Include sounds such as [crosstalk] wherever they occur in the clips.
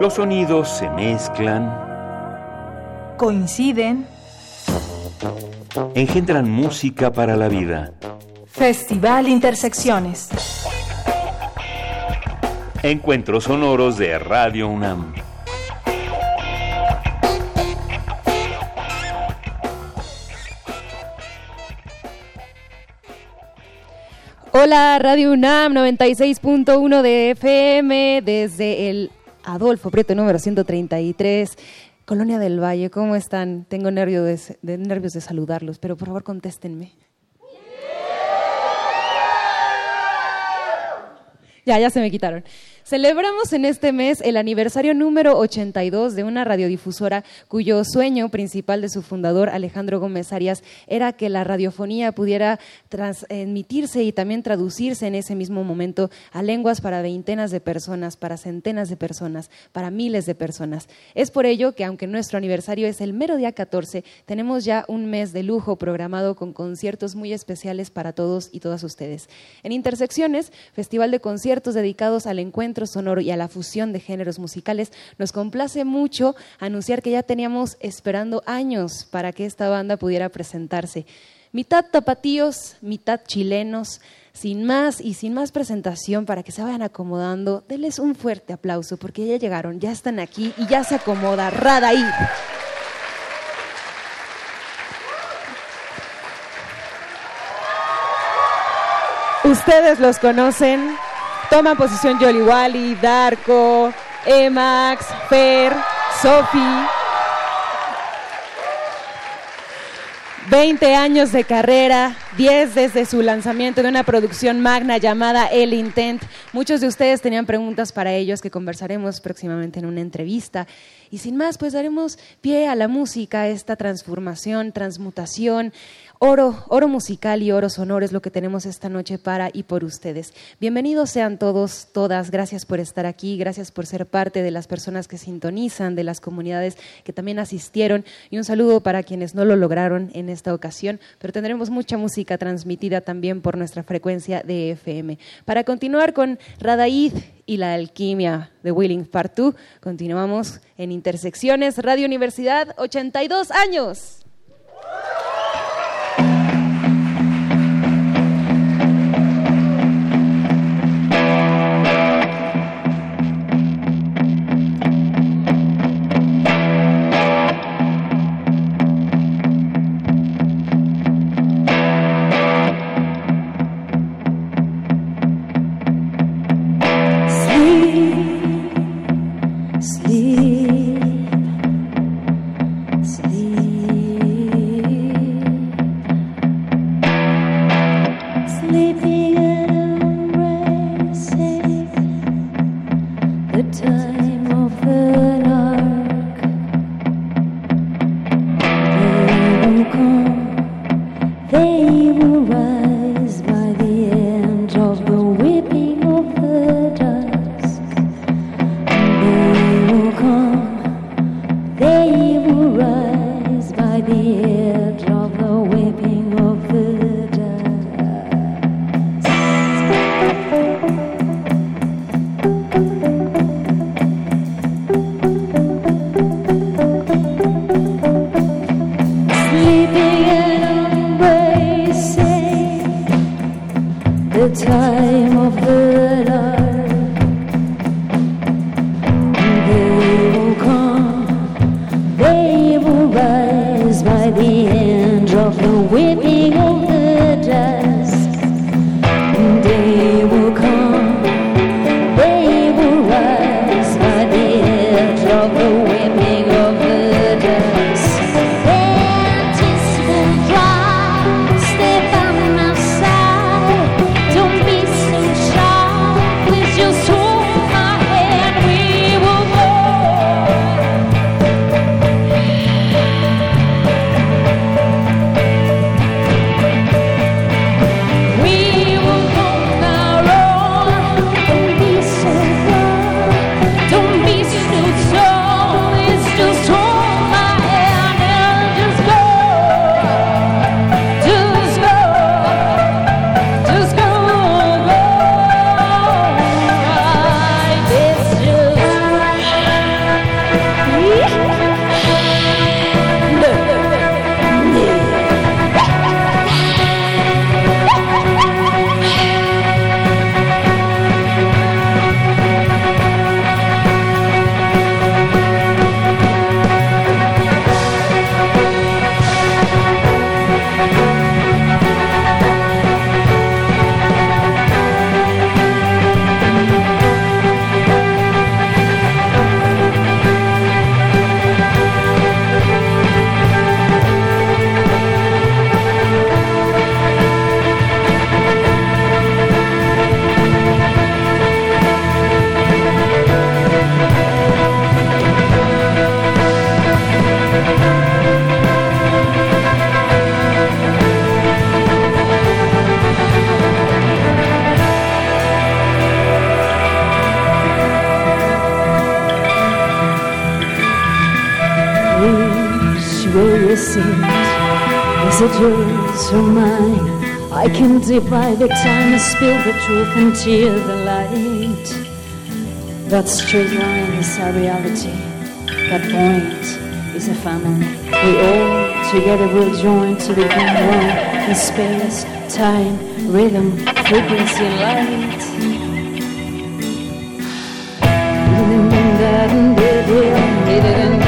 Los sonidos se mezclan, coinciden, engendran música para la vida. Festival Intersecciones. Encuentros sonoros de Radio UNAM. Hola, Radio UNAM 96.1 de FM desde el Adolfo Prieto número 133. Colonia del Valle, ¿cómo están? Tengo nervios de, nervios de saludarlos, pero por favor contéstenme. Ya, ya se me quitaron. Celebramos en este mes el aniversario número 82 de una radiodifusora cuyo sueño principal de su fundador, Alejandro Gómez Arias, era que la radiofonía pudiera transmitirse y también traducirse en ese mismo momento a lenguas para veintenas de personas, para centenas de personas, para miles de personas. Es por ello que, aunque nuestro aniversario es el mero día 14, tenemos ya un mes de lujo programado con conciertos muy especiales para todos y todas ustedes. En Intersecciones, festival de conciertos dedicados al encuentro sonoro y a la fusión de géneros musicales, nos complace mucho anunciar que ya teníamos esperando años para que esta banda pudiera presentarse. Mitad tapatíos, mitad chilenos, sin más y sin más presentación para que se vayan acomodando, denles un fuerte aplauso porque ya llegaron, ya están aquí y ya se acomoda Radaí. Ustedes los conocen, Toman posición Jolly Wally, Darko, Emax, Fer, Sofi. 20 años de carrera, 10 desde su lanzamiento de una producción magna llamada El Intent. Muchos de ustedes tenían preguntas para ellos que conversaremos próximamente en una entrevista. Y sin más, pues daremos pie a la música, esta transformación, transmutación, Oro, oro musical y oro sonoro es lo que tenemos esta noche para y por ustedes. Bienvenidos sean todos, todas. Gracias por estar aquí, gracias por ser parte de las personas que sintonizan, de las comunidades que también asistieron. Y un saludo para quienes no lo lograron en esta ocasión, pero tendremos mucha música transmitida también por nuestra frecuencia de FM. Para continuar con Radaid y la alquimia de Willing Part 2, continuamos en Intersecciones Radio Universidad, 82 años. Spill the truth and tear the light. That straight line is our reality. That point is a family. We all together will join to become one in space, time, rhythm, frequency, and light. straight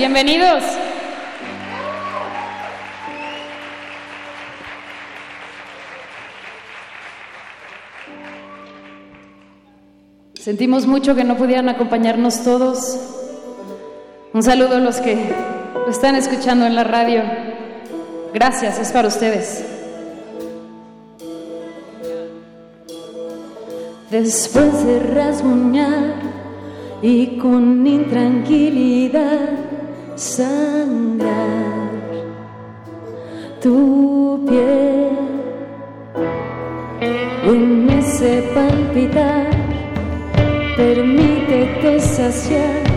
bienvenidos. Sentimos mucho que no pudieran acompañarnos todos. Un saludo a los que lo están escuchando en la radio. Gracias, es para ustedes. Después de rasguñar y con intranquilidad sangrar tu piel. En ese palpitar permítete saciar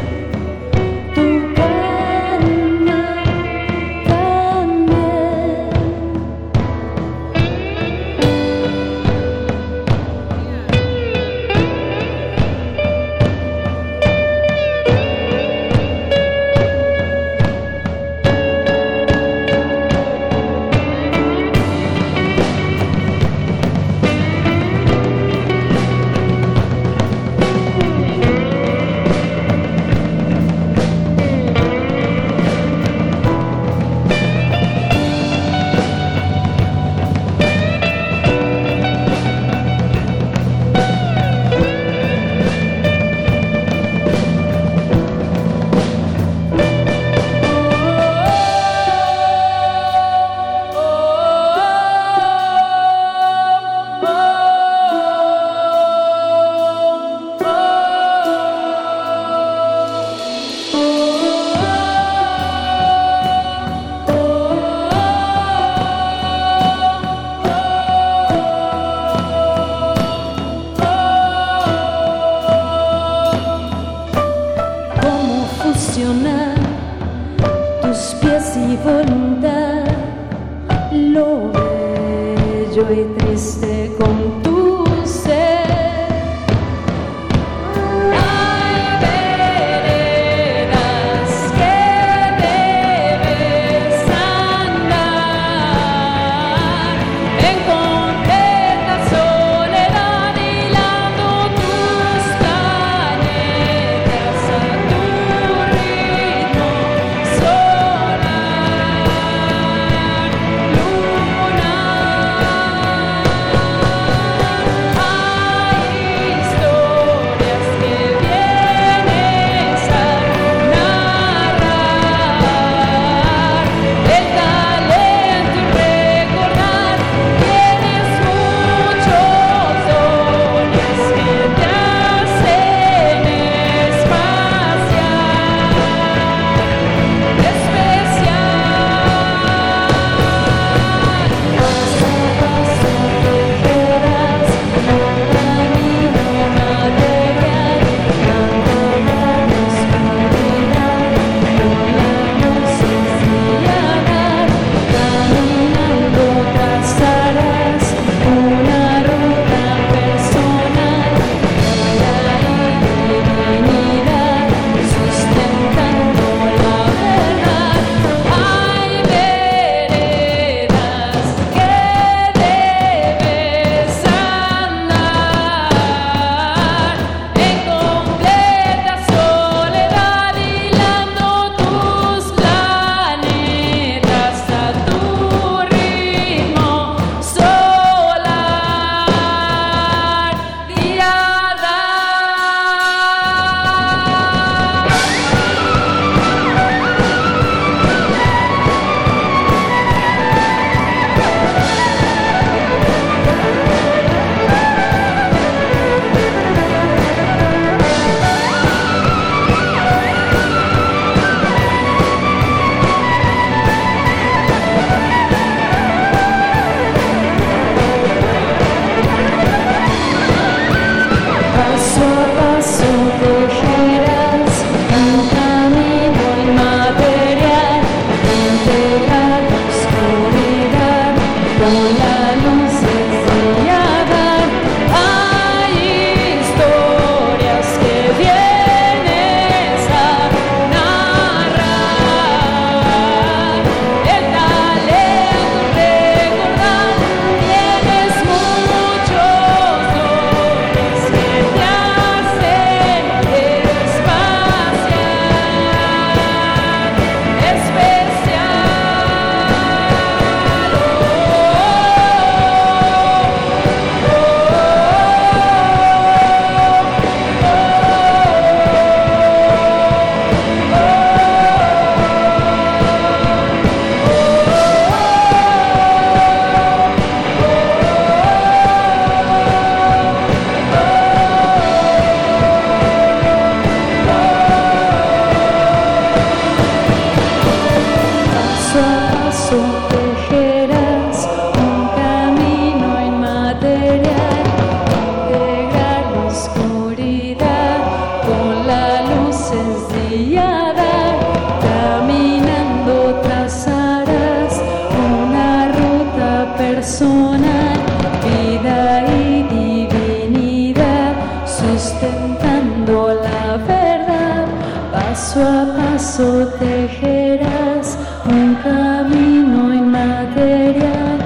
la verdad. Paso a paso tejerás un camino inmaterial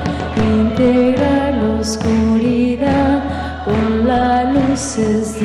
que la oscuridad con la luz es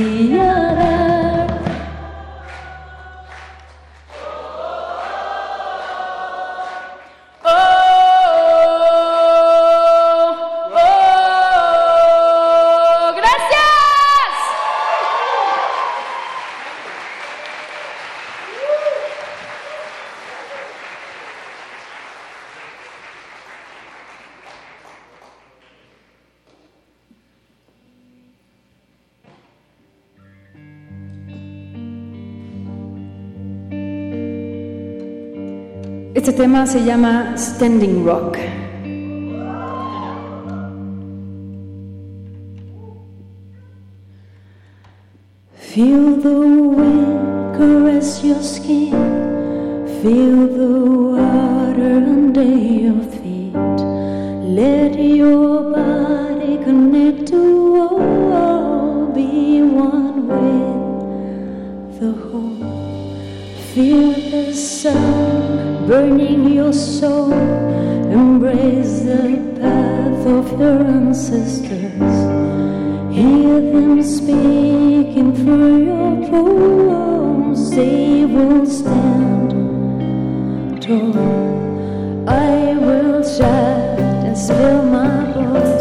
Este tema se llama Standing Rock. Feel the wind caress your skin. Feel the water under your feet. Let your body connect to all. Be one with the whole. Feel the sun burning your soul. Embrace the path of your ancestors. Hear them speaking through your poems. They will stand tall. I will shout and spill my voice.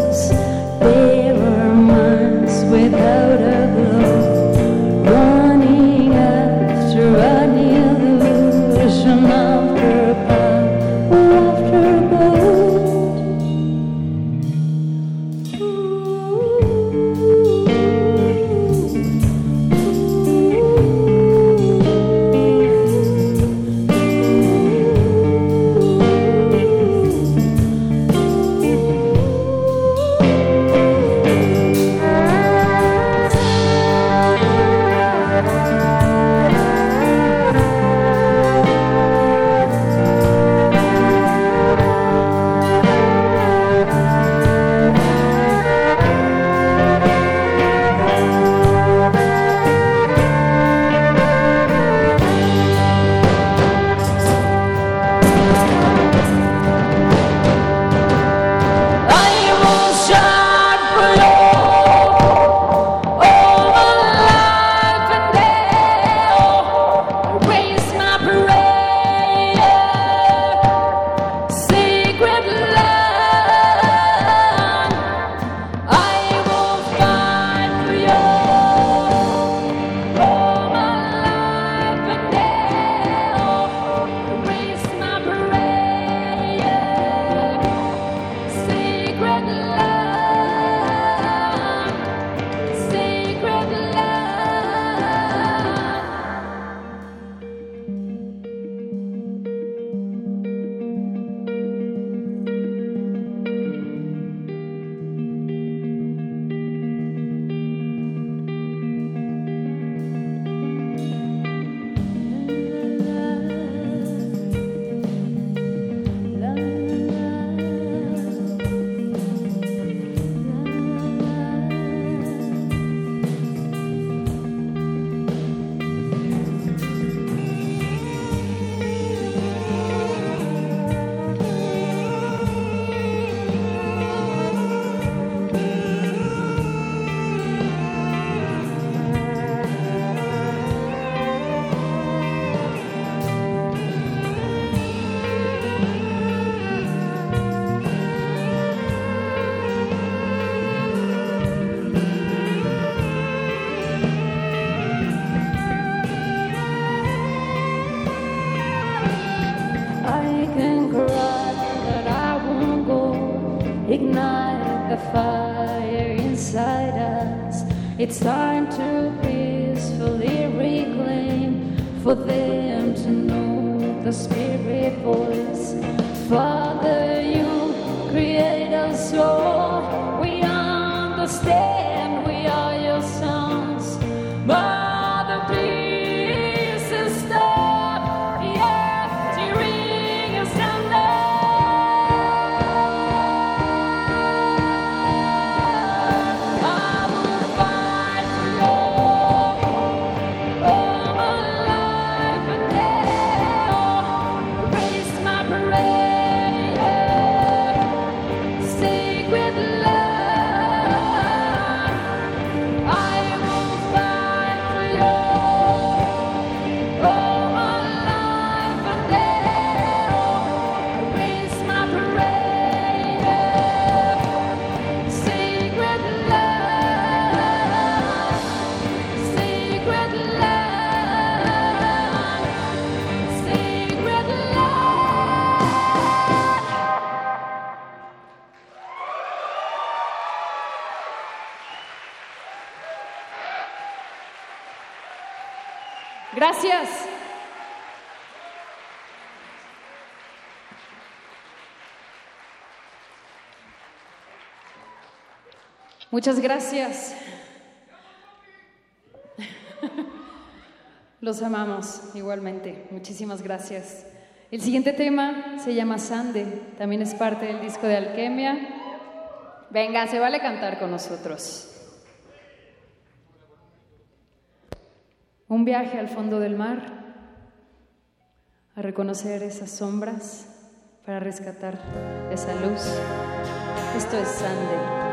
It's time to Gracias. Muchas gracias. Los amamos igualmente. Muchísimas gracias. El siguiente tema se llama Sande. También es parte del disco de Alquimia. Venga, se vale cantar con nosotros. Un viaje al fondo del mar, a reconocer esas sombras para rescatar esa luz. Esto es Sande.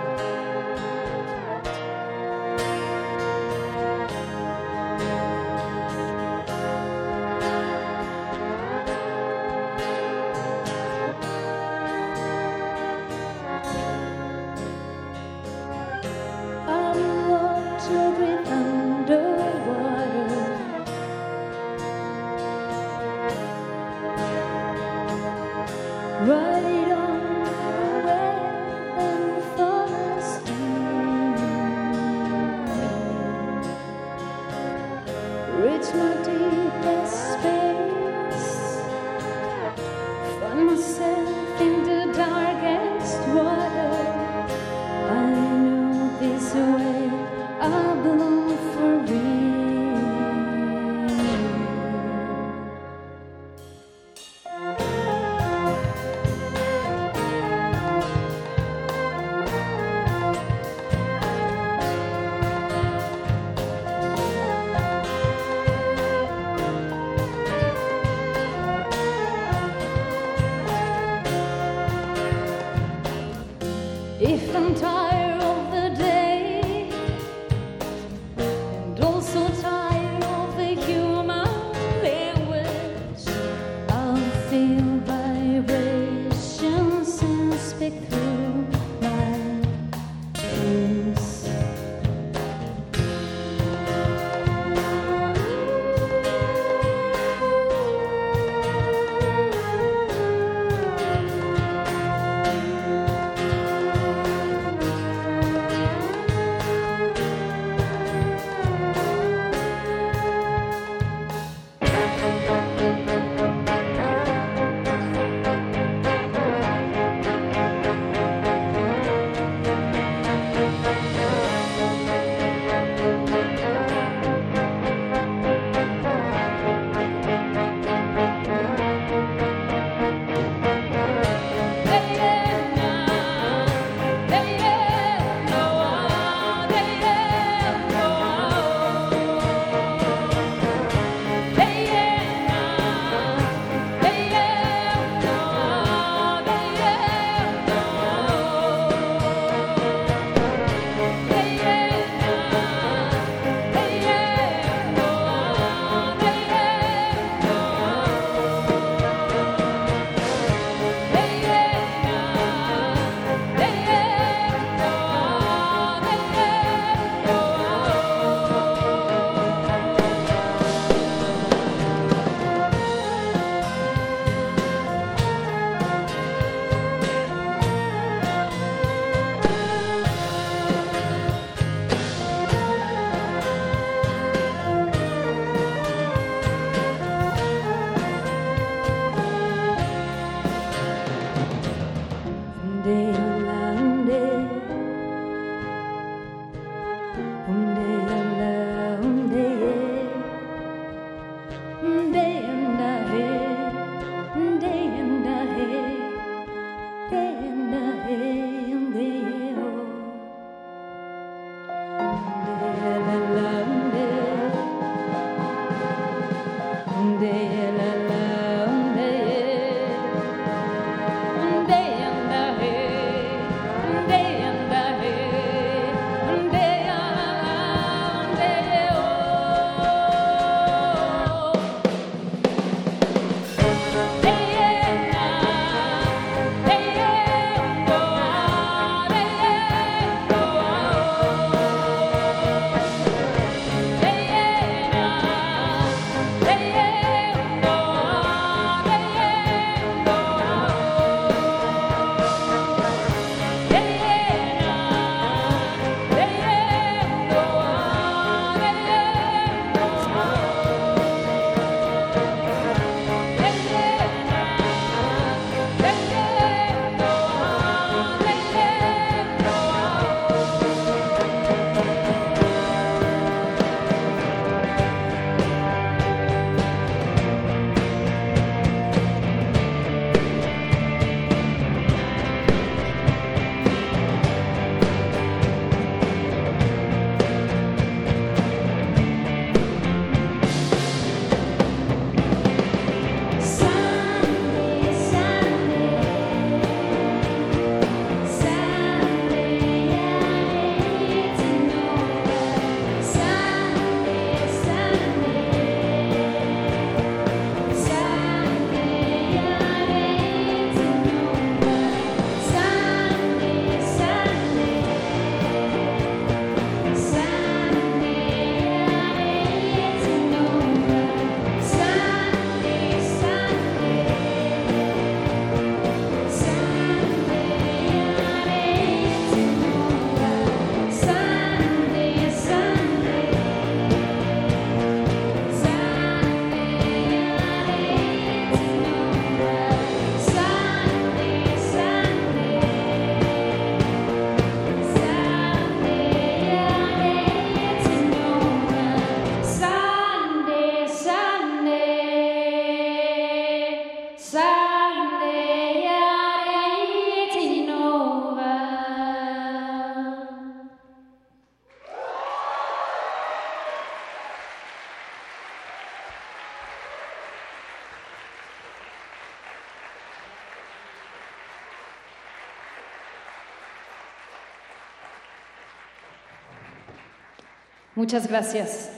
Muchas gracias.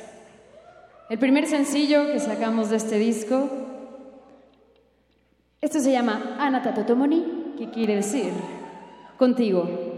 El primer sencillo que sacamos de este disco, esto se llama Anata Totomoni, que quiere decir contigo.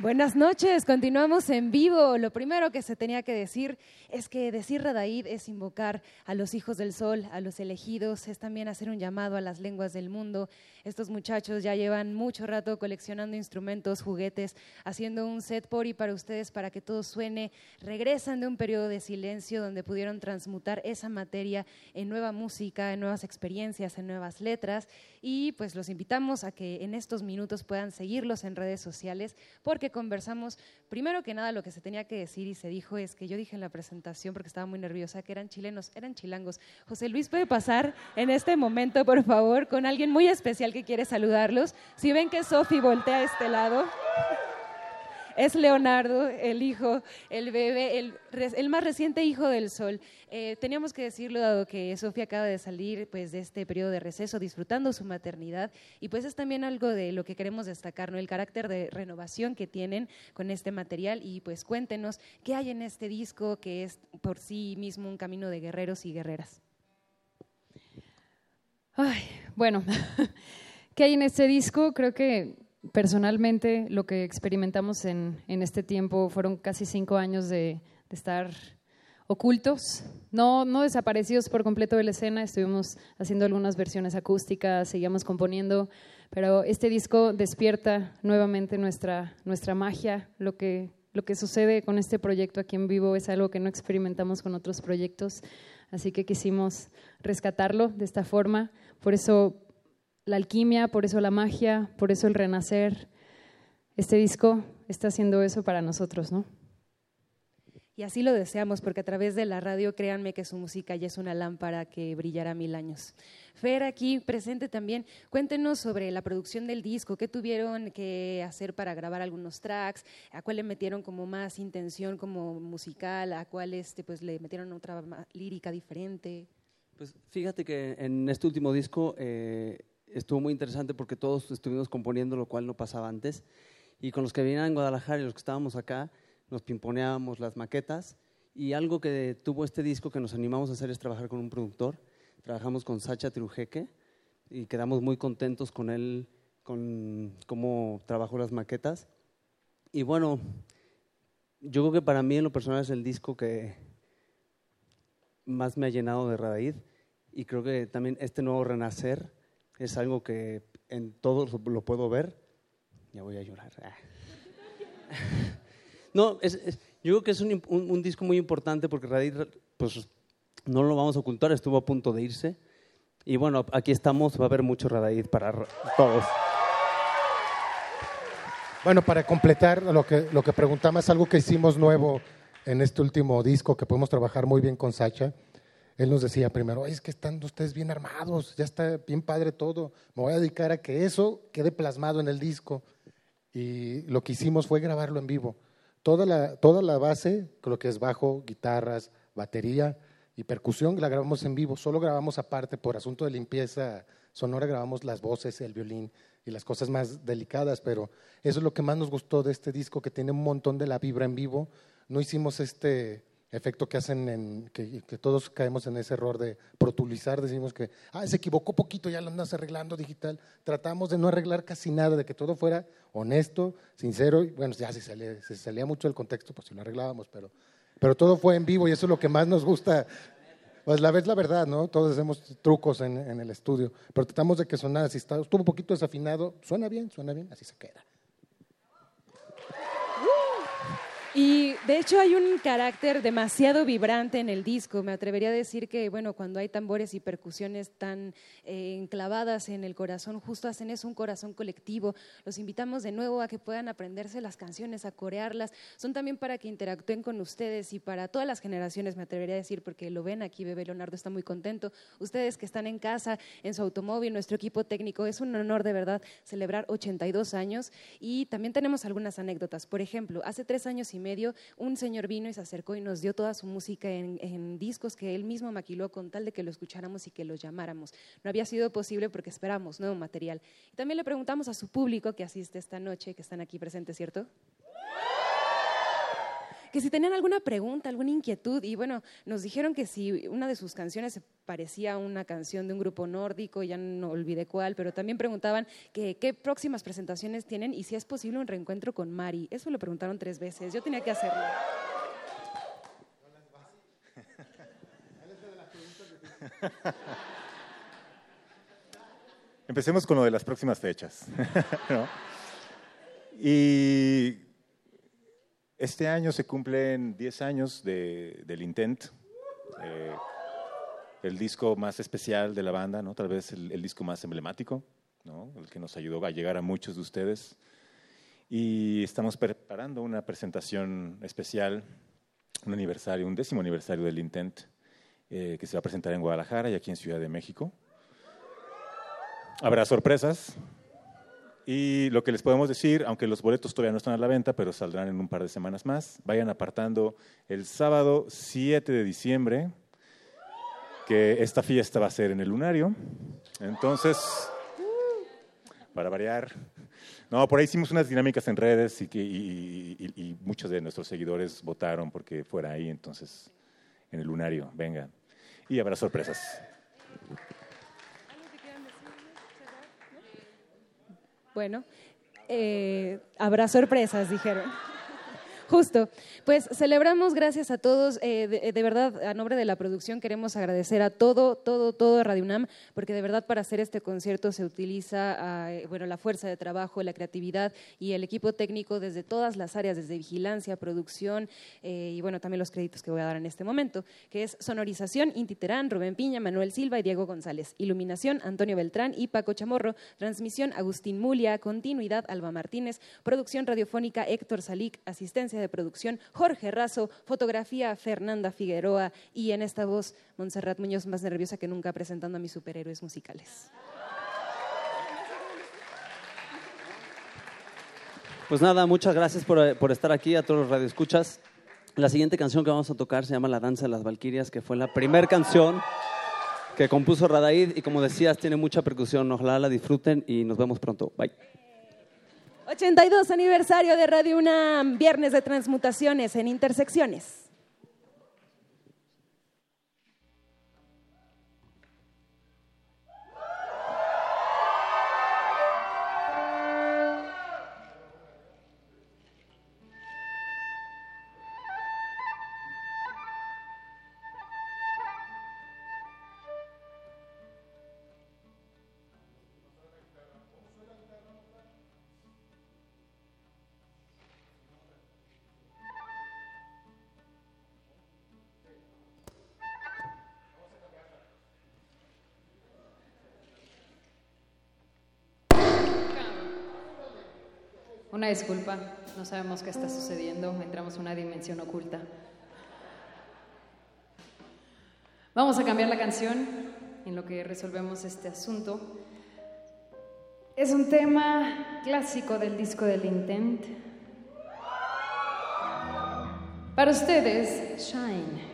Buenas noches, continuamos en vivo. Lo primero que se tenía que decir es que decir Radaid es invocar a los hijos del sol, a los elegidos, es también hacer un llamado a las lenguas del mundo. Estos muchachos ya llevan mucho rato coleccionando instrumentos, juguetes, haciendo un set por y para ustedes para que todo suene. Regresan de un periodo de silencio donde pudieron transmutar esa materia en nueva música, en nuevas experiencias, en nuevas letras. Y pues los invitamos a que en estos minutos puedan seguirlos en redes sociales porque conversamos, primero que nada, lo que se tenía que decir y se dijo es que yo dije en la presentación, porque estaba muy nerviosa, que eran chilenos, eran chilangos. José Luis puede pasar en este momento, por favor, con alguien muy especial que quiere saludarlos. Si ven que Sofi voltea a este lado. Es Leonardo, el hijo, el bebé, el, más reciente hijo del sol. Eh, teníamos que decirlo dado que Sofía acaba de salir pues, de este periodo de receso disfrutando su maternidad y pues es también algo de lo que queremos destacar, ¿no? el carácter de renovación que tienen con este material y pues cuéntenos qué hay en este disco que es por sí mismo un camino de guerreros y guerreras. Ay, bueno, [laughs] ¿qué hay en este disco? Creo que personalmente lo que experimentamos en, en este tiempo fueron casi cinco años de, estar ocultos, no, no desaparecidos por completo de la escena, estuvimos haciendo algunas versiones acústicas, seguíamos componiendo, pero este disco despierta nuevamente nuestra, nuestra magia, lo que, lo que sucede con este proyecto aquí en vivo es algo que no experimentamos con otros proyectos, así que quisimos rescatarlo de esta forma, por eso la alquimia, por eso la magia, por eso el renacer, este disco está haciendo eso para nosotros, ¿no? Y así lo deseamos, porque a través de la radio, créanme que su música ya es una lámpara que brillará mil años. Fer, aquí presente también, cuéntenos sobre la producción del disco, qué tuvieron que hacer para grabar algunos tracks, a cuál le metieron como más intención como musical, a cuál este, pues, le metieron otra lírica diferente. Pues fíjate que en este último disco eh, estuvo muy interesante porque todos estuvimos componiendo, lo cual no pasaba antes. Y con los que venían en Guadalajara y los que estábamos acá, nos pimponeábamos las maquetas. Y algo que tuvo este disco que nos animamos a hacer es trabajar con un productor. Trabajamos con Sacha Trujeque y quedamos muy contentos con él, con cómo trabajó las maquetas. Y bueno, yo creo que para mí en lo personal es el disco que más me ha llenado de Radaid y creo que también este nuevo renacer es algo que en todos lo, puedo ver. Ya voy a llorar. Ah. [laughs] No, es, yo creo que es un, un- disco muy importante porque Radaid, pues no lo vamos a ocultar, estuvo a punto de irse. Y bueno, aquí estamos, va a haber mucho Radaid para todos. Bueno, para completar lo que, lo que preguntaba, es algo que hicimos nuevo en este último disco, que podemos trabajar muy bien con Sacha. Él nos decía primero, "Ay, es que están ustedes bien armados, ya está bien padre todo, me voy a dedicar a que eso quede plasmado en el disco. Y lo que hicimos fue grabarlo en vivo. Toda la, toda la base, lo que es bajo, guitarras, batería y percusión, la grabamos en vivo. Solo grabamos aparte, por asunto de limpieza sonora, grabamos las voces, el violín y las cosas más delicadas, pero eso es lo que más nos gustó de este disco, que tiene un montón de la vibra en vivo. No hicimos este efecto que hacen, en, que, todos caemos en ese error de protulizar, decimos que, ah, se equivocó poquito, ya lo andas arreglando digital. Tratamos de no arreglar casi nada, de que todo fuera honesto, sincero, y bueno, ya si salía, si salía mucho del contexto, pues si lo arreglábamos, pero, pero todo fue en vivo y eso es lo que más nos gusta. Pues la vez la verdad, ¿no? Todos hacemos trucos en, en el estudio, pero tratamos de que sonara, si está, estuvo un poquito desafinado, suena bien, suena bien, así se queda. Y de hecho hay un carácter demasiado vibrante en el disco. Me atrevería a decir que, bueno, cuando hay tambores y percusiones tan eh, enclavadas en el corazón, justo hacen eso, un corazón colectivo. Los invitamos de nuevo a que puedan aprenderse las canciones, a corearlas. Son también para que interactúen con ustedes y para todas las generaciones, me atrevería a decir, porque lo ven aquí, Bebé Leonardo está muy contento. Ustedes que están en casa, en su automóvil, nuestro equipo técnico, es un honor de verdad celebrar 82 años. Y también tenemos algunas anécdotas. Por ejemplo, hace tres años y medio, un señor vino y se acercó y nos dio toda su música en, discos que él mismo maquiló con tal de que lo escucháramos y que lo llamáramos. No había sido posible porque esperamos nuevo material. Y también le preguntamos a su público que asiste esta noche, que están aquí presentes, ¿cierto? Que si tenían alguna pregunta, alguna inquietud, y bueno, nos dijeron que si una de sus canciones se parecía a una canción de un grupo nórdico, ya no olvidé cuál, pero también preguntaban que qué próximas presentaciones tienen y si es posible un reencuentro con Mari. Eso lo preguntaron tres veces, yo tenía que hacerlo. [laughs] Empecemos con lo de las próximas fechas. [laughs] Y este año se cumplen 10 años de- del Intent, eh, el disco más especial de la banda, ¿no? tal vez el, el disco más emblemático, ¿no? el que nos ayudó a llegar a muchos de ustedes. Y estamos preparando una presentación especial, un aniversario, un décimo aniversario del Intent, eh, que se va a presentar en Guadalajara y aquí en Ciudad de México. Habrá sorpresas, y lo que les podemos decir, aunque los boletos todavía no están a la venta, pero saldrán en un par de semanas más, vayan apartando el sábado 7 de diciembre, que esta fiesta va a ser en el lunario. Entonces, para variar, no, por ahí hicimos unas dinámicas en redes y, que, y, y- y muchos de nuestros seguidores votaron porque fuera ahí, entonces, en el lunario, vengan. Y habrá sorpresas. Bueno, eh, habrá sorpresas, dijeron. Justo. Pues celebramos, gracias a todos. eh, de, de verdad, a nombre de la producción queremos agradecer a todo, todo, todo Radio UNAM, porque de verdad para hacer este concierto se utiliza ah, eh, bueno, la fuerza de trabajo, la creatividad y el equipo técnico desde todas las áreas, desde vigilancia, producción eh, y bueno, también los créditos que voy a dar en este momento, que es sonorización, Inti Terán, Rubén Piña, Manuel Silva y Diego González. Iluminación, Antonio Beltrán y Paco Chamorro. Transmisión, Agustín Mulia. Continuidad, Alba Martínez. Producción radiofónica, Héctor Salic. Asistencia de producción, Jorge Razo. Fotografía, Fernanda Figueroa. Y en esta voz, Montserrat Muñoz, más nerviosa que nunca presentando a mis superhéroes musicales. Pues nada, muchas gracias por, por estar aquí a todos los radioescuchas. La siguiente canción que vamos a tocar se llama La Danza de las Valquirias, que fue la primera canción que compuso Radaid y como decías, tiene mucha percusión. Ojalá la disfruten y nos vemos pronto. Bye. 82 aniversario de Radio UNAM, viernes de transmutaciones en intersecciones. Una disculpa, no sabemos qué está sucediendo, entramos en una dimensión oculta. Vamos a cambiar la canción en lo que resolvemos este asunto. Es un tema clásico del disco del Intent. Para ustedes, Shine.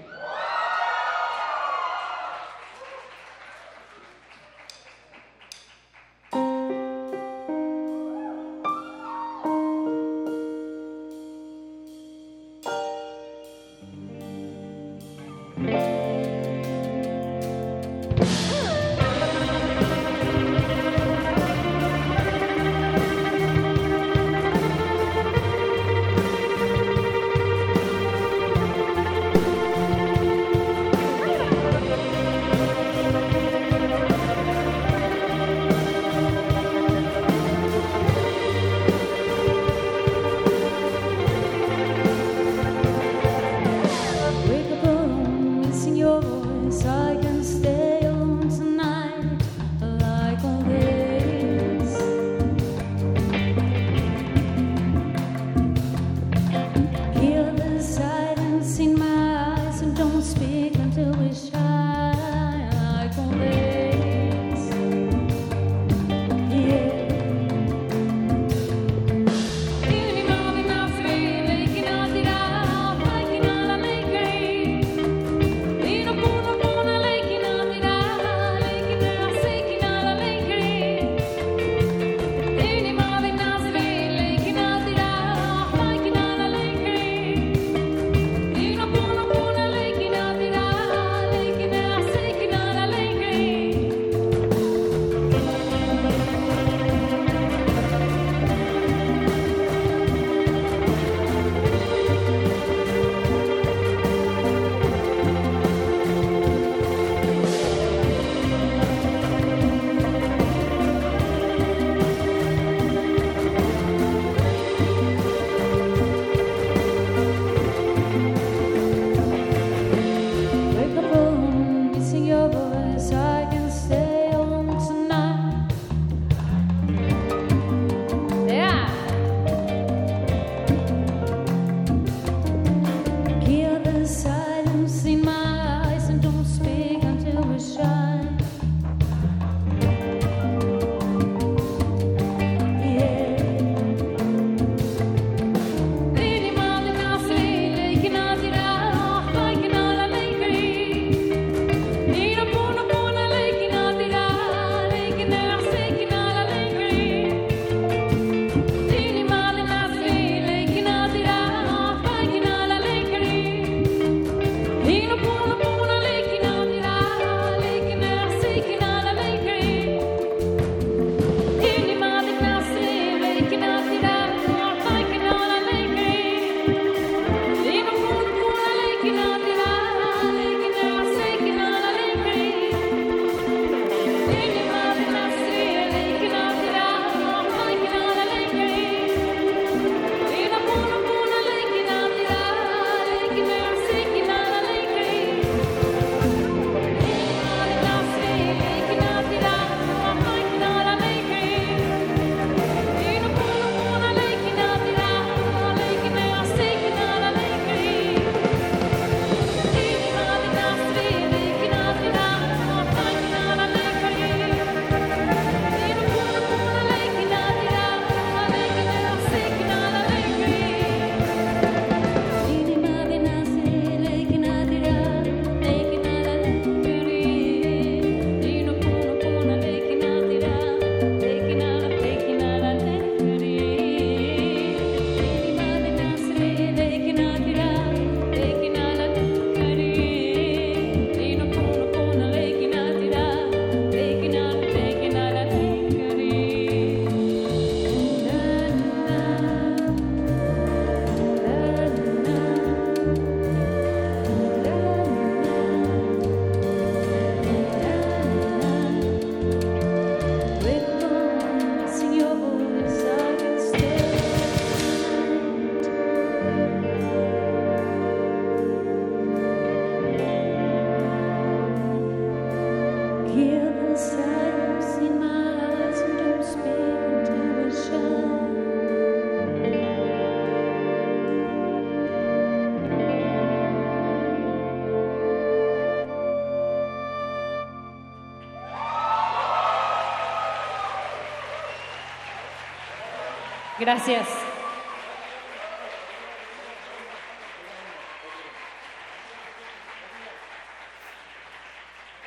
Gracias.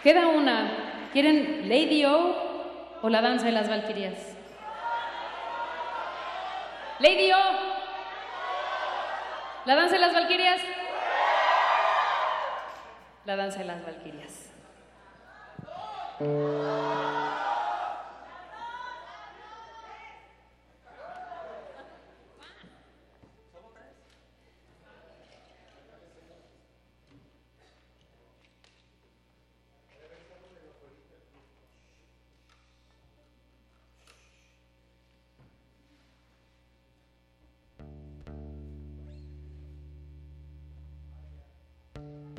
Queda una. ¿Quieren Lady O o la danza de las Valquirias? Lady O. ¿La danza de las Valquirias? La danza de las Valquirias. Bye.